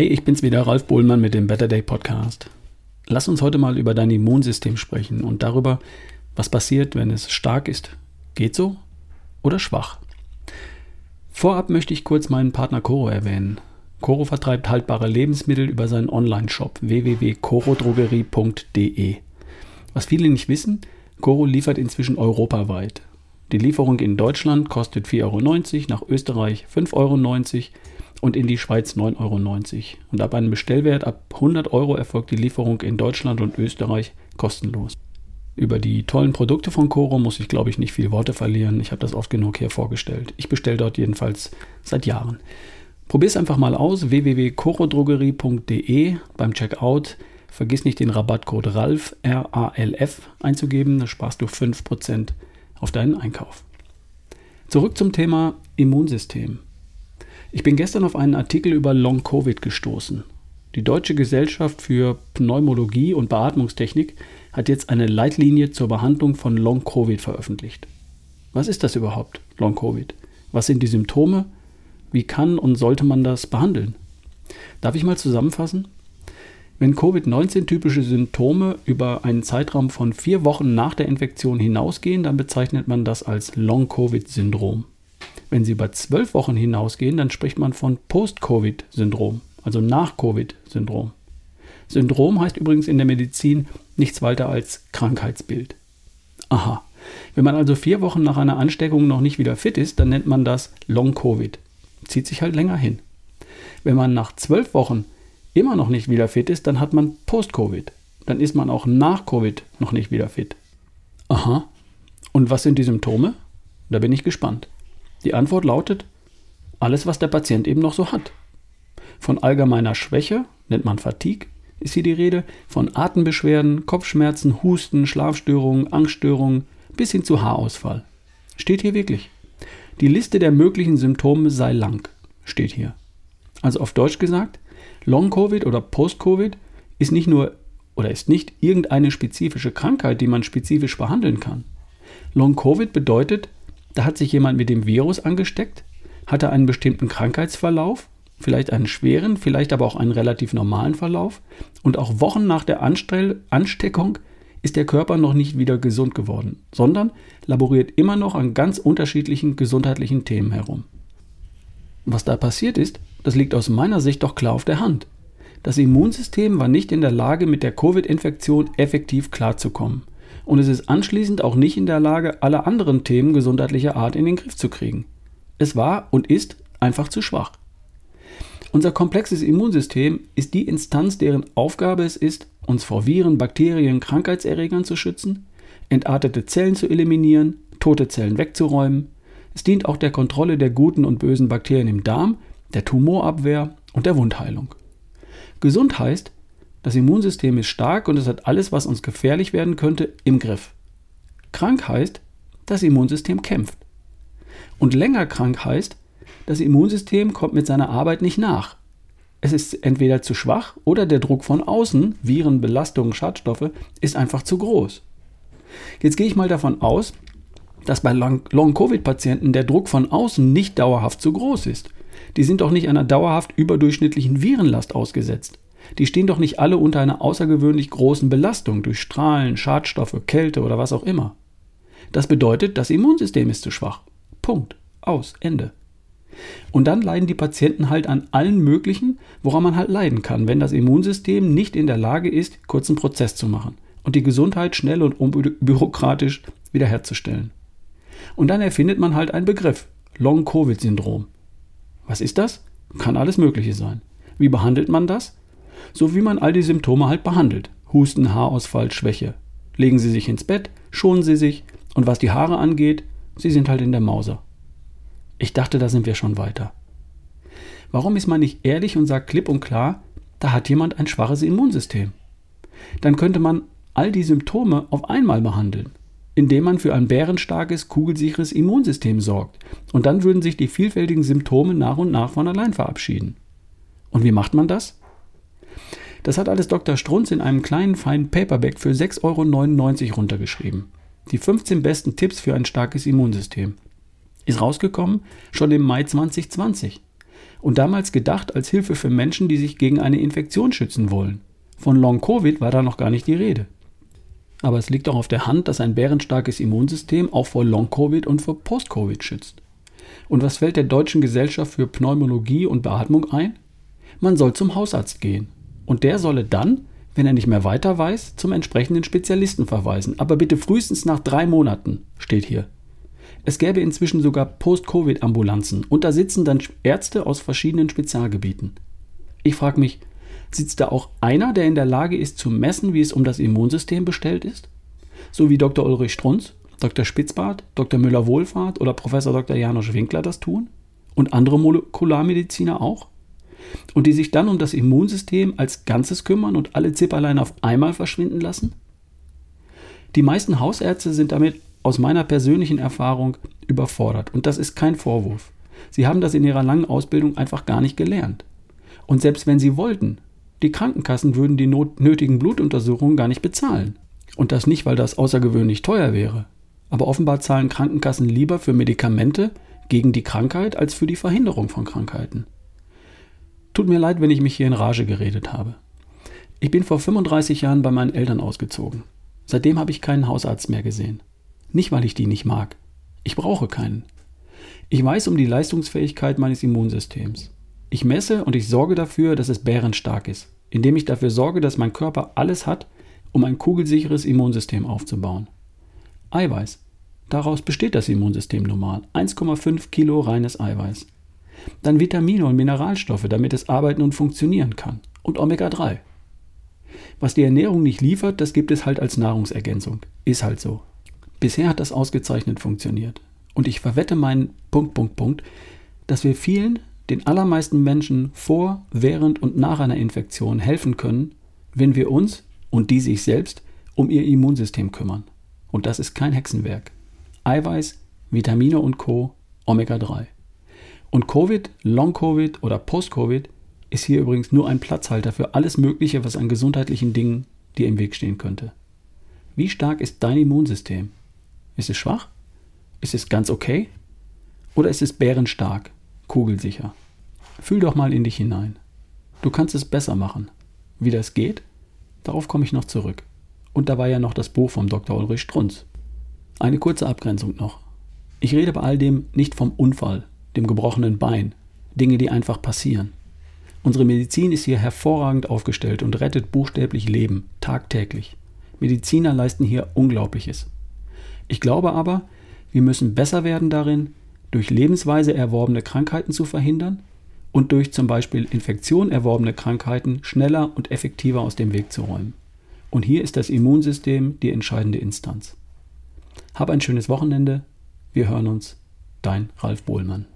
Hey, ich bin's wieder, Ralf Bohlmann mit dem Better Day Podcast. Lass uns heute mal über dein Immunsystem sprechen und darüber, was passiert, wenn es stark ist. Geht so oder schwach? Vorab möchte ich kurz meinen Partner Coro erwähnen. Coro vertreibt haltbare Lebensmittel über seinen Online-Shop www.corodrogerie.de. Was viele nicht wissen, Coro liefert inzwischen europaweit. Die Lieferung in Deutschland kostet 4,90 Euro, nach Österreich 5,90 Euro und in die Schweiz 9,90 Euro. Und ab einem Bestellwert ab 100 Euro erfolgt die Lieferung in Deutschland und Österreich kostenlos. Über die tollen Produkte von Coro muss ich, glaube ich, nicht viel Worte verlieren. Ich habe das oft genug hier vorgestellt. Ich bestelle dort jedenfalls seit Jahren. Probier es einfach mal aus. www.corodrogerie.de beim Checkout. Vergiss nicht den Rabattcode RALF, R-A-L-F, einzugeben. Da sparst du 5% auf deinen Einkauf. Zurück zum Thema Immunsystem. Ich bin gestern auf einen Artikel über Long-Covid gestoßen. Die Deutsche Gesellschaft für Pneumologie und Beatmungstechnik hat jetzt eine Leitlinie zur Behandlung von Long-Covid veröffentlicht. Was ist das überhaupt, Long-Covid? Was sind die Symptome? Wie kann und sollte man das behandeln? Darf ich mal zusammenfassen? Wenn Covid-19-typische Symptome über einen Zeitraum von vier Wochen nach der Infektion hinausgehen, dann bezeichnet man das als Long-Covid-Syndrom. Wenn sie über zwölf Wochen hinausgehen, dann spricht man von Post-Covid-Syndrom, also Nach-Covid-Syndrom. Syndrom heißt übrigens in der Medizin nichts weiter als Krankheitsbild. Aha. Wenn man also vier Wochen nach einer Ansteckung noch nicht wieder fit ist, dann nennt man das Long-Covid. Zieht sich halt länger hin. Wenn man nach zwölf Wochen immer noch nicht wieder fit ist, dann hat man Post-Covid. Dann ist man auch nach Covid noch nicht wieder fit. Aha. Und was sind die Symptome? Da bin ich gespannt. Die Antwort lautet, alles, was der Patient eben noch so hat. Von allgemeiner Schwäche, nennt man Fatigue, ist hier die Rede, von Atembeschwerden, Kopfschmerzen, Husten, Schlafstörungen, Angststörungen bis hin zu Haarausfall. Steht hier wirklich. Die Liste der möglichen Symptome sei lang, steht hier. Also auf Deutsch gesagt, Long-Covid oder Post-Covid ist nicht nur oder ist nicht irgendeine spezifische Krankheit, die man spezifisch behandeln kann. Long-Covid bedeutet, da hat sich jemand mit dem Virus angesteckt, hatte einen bestimmten Krankheitsverlauf, vielleicht einen schweren, vielleicht aber auch einen relativ normalen Verlauf und auch Wochen nach der Ansteckung ist der Körper noch nicht wieder gesund geworden, sondern laboriert immer noch an ganz unterschiedlichen gesundheitlichen Themen herum. Was da passiert ist, das liegt aus meiner Sicht doch klar auf der Hand. Das Immunsystem war nicht in der Lage, mit der Covid-Infektion effektiv klarzukommen und es ist anschließend auch nicht in der Lage, alle anderen Themen gesundheitlicher Art in den Griff zu kriegen. Es war und ist einfach zu schwach. Unser komplexes Immunsystem ist die Instanz, deren Aufgabe es ist, uns vor Viren, Bakterien, Krankheitserregern zu schützen, entartete Zellen zu eliminieren, tote Zellen wegzuräumen. Es dient auch der Kontrolle der guten und bösen Bakterien im Darm, der Tumorabwehr und der Wundheilung. Gesund heißt, das Immunsystem ist stark und es hat alles, was uns gefährlich werden könnte, im Griff. Krank heißt, das Immunsystem kämpft. Und länger krank heißt, das Immunsystem kommt mit seiner Arbeit nicht nach. Es ist entweder zu schwach oder der Druck von außen, Viren, Belastungen, Schadstoffe, ist einfach zu groß. Jetzt gehe ich mal davon aus, dass bei Long-Covid-Patienten der Druck von außen nicht dauerhaft zu groß ist. Die sind doch nicht einer dauerhaft überdurchschnittlichen Virenlast ausgesetzt die stehen doch nicht alle unter einer außergewöhnlich großen Belastung durch Strahlen, Schadstoffe, Kälte oder was auch immer. Das bedeutet, das Immunsystem ist zu schwach. Punkt. Aus. Ende. Und dann leiden die Patienten halt an allen möglichen, woran man halt leiden kann, wenn das Immunsystem nicht in der Lage ist, kurzen Prozess zu machen und die Gesundheit schnell und unbürokratisch wiederherzustellen. Und dann erfindet man halt einen Begriff, Long-Covid-Syndrom. Was ist das? Kann alles Mögliche sein. Wie behandelt man das? So wie man all die Symptome halt behandelt. Husten, Haarausfall, Schwäche. Legen Sie sich ins Bett, schonen Sie sich und was die Haare angeht, Sie sind halt in der Mauser. Ich dachte, da sind wir schon weiter. Warum ist man nicht ehrlich und sagt klipp und klar, da hat jemand ein schwaches Immunsystem? Dann könnte man all die Symptome auf einmal behandeln, indem man für ein bärenstarkes, kugelsicheres Immunsystem sorgt. Und dann würden sich die vielfältigen Symptome nach und nach von allein verabschieden. Und wie macht man das? Das hat alles Dr. Strunz in einem kleinen, feinen Paperback für 6,99 Euro runtergeschrieben. Die 15 besten Tipps für ein starkes Immunsystem. Ist rausgekommen schon im Mai 2020. Und damals gedacht als Hilfe für Menschen, die sich gegen eine Infektion schützen wollen. Von Long-Covid war da noch gar nicht die Rede. Aber es liegt auch auf der Hand, dass ein bärenstarkes Immunsystem auch vor Long-Covid und vor Post-Covid schützt. Und was fällt der Deutschen Gesellschaft für Pneumologie und Beatmung ein? Man soll zum Hausarzt gehen. Und der solle dann, wenn er nicht mehr weiter weiß, zum entsprechenden Spezialisten verweisen. Aber bitte frühestens nach drei Monaten, steht hier. Es gäbe inzwischen sogar Post-Covid-Ambulanzen und da sitzen dann Ärzte aus verschiedenen Spezialgebieten. Ich frage mich, sitzt da auch einer, der in der Lage ist zu messen, wie es um das Immunsystem bestellt ist? So wie Dr. Ulrich Strunz, Dr. Spitzbart, Dr. Müller-Wohlfahrt oder Professor Dr. Janusz Winkler das tun? Und andere Molekularmediziner auch? Und die sich dann um das Immunsystem als Ganzes kümmern und alle Zipperlein auf einmal verschwinden lassen? Die meisten Hausärzte sind damit aus meiner persönlichen Erfahrung überfordert. Und das ist kein Vorwurf. Sie haben das in ihrer langen Ausbildung einfach gar nicht gelernt. Und selbst wenn sie wollten, die Krankenkassen würden die nötigen Blutuntersuchungen gar nicht bezahlen. Und das nicht, weil das außergewöhnlich teuer wäre. Aber offenbar zahlen Krankenkassen lieber für Medikamente gegen die Krankheit als für die Verhinderung von Krankheiten. Tut mir leid, wenn ich mich hier in Rage geredet habe. Ich bin vor 35 Jahren bei meinen Eltern ausgezogen. Seitdem habe ich keinen Hausarzt mehr gesehen. Nicht, weil ich die nicht mag. Ich brauche keinen. Ich weiß um die Leistungsfähigkeit meines Immunsystems. Ich messe und ich sorge dafür, dass es bärenstark ist, indem ich dafür sorge, dass mein Körper alles hat, um ein kugelsicheres Immunsystem aufzubauen. Eiweiß. Daraus besteht das Immunsystem normal. 1,5 Kilo reines Eiweiß. Dann Vitamine und Mineralstoffe, damit es arbeiten und funktionieren kann. Und Omega-3. Was die Ernährung nicht liefert, das gibt es halt als Nahrungsergänzung. Ist halt so. Bisher hat das ausgezeichnet funktioniert. Und ich verwette meinen Punkt, Punkt, Punkt, dass wir vielen, den allermeisten Menschen vor, während und nach einer Infektion helfen können, wenn wir uns und die sich selbst um ihr Immunsystem kümmern. Und das ist kein Hexenwerk. Eiweiß, Vitamine und Co. Omega-3. Und Covid, Long-Covid oder Post-Covid ist hier übrigens nur ein Platzhalter für alles Mögliche, was an gesundheitlichen Dingen dir im Weg stehen könnte. Wie stark ist dein Immunsystem? Ist es schwach? Ist es ganz okay? Oder ist es bärenstark, kugelsicher? Fühl doch mal in dich hinein. Du kannst es besser machen. Wie das geht? Darauf komme ich noch zurück. Und da war ja noch das Buch vom Dr. Ulrich Strunz. Eine kurze Abgrenzung noch. Ich rede bei all dem nicht vom Unfall, dem gebrochenen Bein, Dinge, die einfach passieren. Unsere Medizin ist hier hervorragend aufgestellt und rettet buchstäblich Leben, tagtäglich. Mediziner leisten hier Unglaubliches. Ich glaube aber, wir müssen besser werden darin, durch lebensweise erworbene Krankheiten zu verhindern und durch zum Beispiel Infektion erworbene Krankheiten schneller und effektiver aus dem Weg zu räumen. Und hier ist das Immunsystem die entscheidende Instanz. Hab ein schönes Wochenende. Wir hören uns. Dein Ralf Bohlmann.